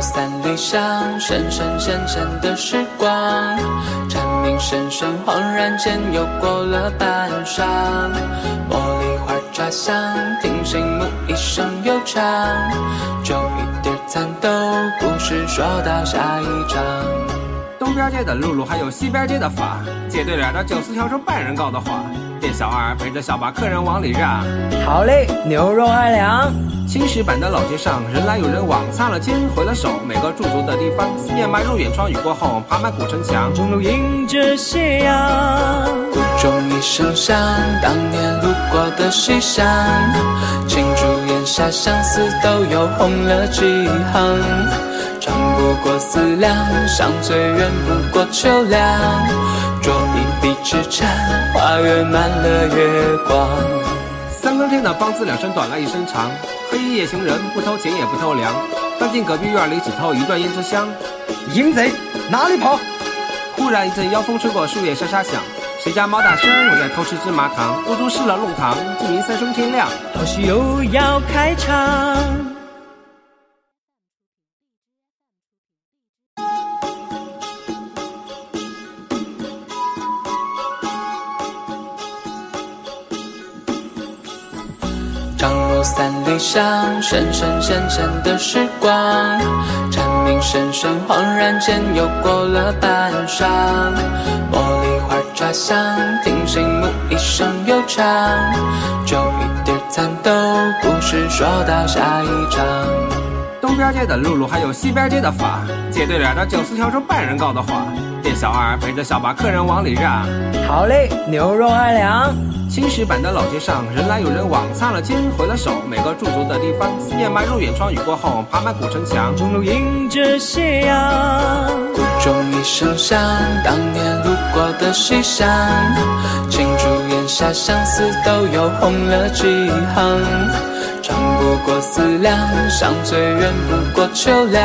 三里香，深深浅浅的时光，蝉鸣声声，恍然间又过了半晌。茉莉花茶香，听心木一声悠长，酒一碟残豆，故事说到下一章。东边街的露露还有西边街的法，街对脸的九四条成半人高的话。店小二陪着小把客人往里让，好嘞，牛肉二两。青石板的老街上，人来有人往，擦了肩，挥了手，每个驻足的地方，思念埋入眼窗，雨过后，爬满古城墙，中路迎着斜阳，鼓中一声响，当年路过的西厢，青竹檐下，相思都有红了几行，长不过思量，伤最远不过秋凉，酌一笔之禅，花园满了月光。三更天的梆子两声短了一声长，黑夜行人不偷情也不偷粮，钻进隔壁院里只偷一段胭脂香。淫贼哪里跑？忽然一阵妖风吹过，树叶沙沙响。谁家猫大婶又在偷吃芝麻糖？屋中失了弄堂，鸡鸣三声天亮。好戏又要开场。三里香，深深浅浅的时光，蝉鸣声声，恍然间又过了半晌。茉莉花茶香，听心木一声悠长，就一碟残豆，故事说到下一章。东边街的露露还有西边街的法，街对脸的九四条成半人高的话。店小二陪着小把客人往里让，好嘞，牛肉二两。青石板的老街上，人来有人往，擦了肩，挥了手，每个驻足的地方，思念迈入眼窗，雨过后，爬满古城墙，中路迎着斜阳，鼓中一声响，当年路过的西厢，青竹檐下，相思都有红了几行，长不过思量，伤最远不过秋凉，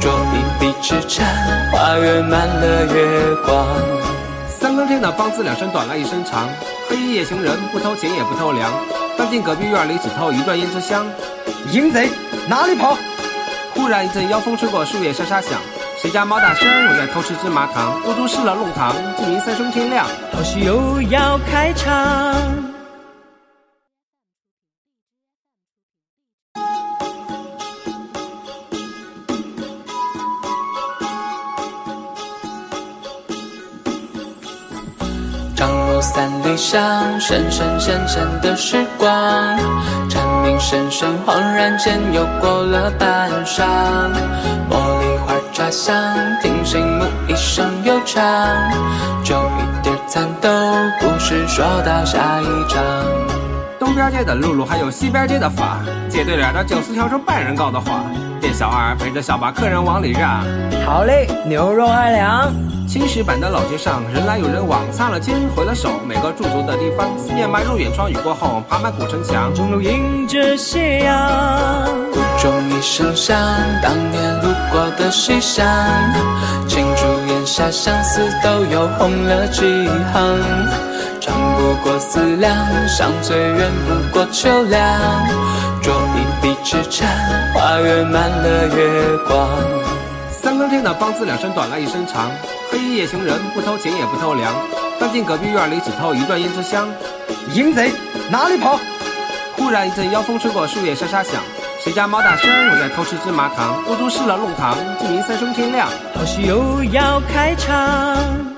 酌一笔之禅，花园满了月光。三更天的梆子两声短了一声长，黑衣夜行人不偷情也不偷粮，翻进隔壁院里只偷一段胭脂香。淫贼哪里跑？忽然一阵妖风吹过，树叶沙沙响。谁家猫大婶又在偷吃芝麻糖？屋中湿了弄堂，鸡鸣三声天亮。好戏又要开场。长路三里香，深深浅浅的时光，蝉鸣声声，恍然间又过了半晌。茉莉花茶香，听心木一声悠长，就一碟残豆，故事说到下一章。东边街的露露还有西边街的法，街对脸的九四条说半人高的话。店小二陪着小把客人往里让，好嘞，牛肉二两。青石板的老街上，人来有人往，擦了肩，挥了手，每个驻足的地方，思念埋入眼窗，雨过后，爬满古城墙，中路迎着斜阳，鼓中一声响，当年路过的西厢，青竹檐下，相思都又红了几行，唱不过思量，伤最远不过秋凉，酌一笔之禅，花园满了月光。三更天的梆子两声短了一声长，黑衣夜行人不偷钱也不偷粮，翻进隔壁院里只偷一段胭脂香。淫贼哪里跑？忽然一阵妖风吹过，树叶沙沙响。谁家猫大婶又在偷吃芝麻糖？屋中失了弄堂，鸡鸣三声天亮。好戏又要开场。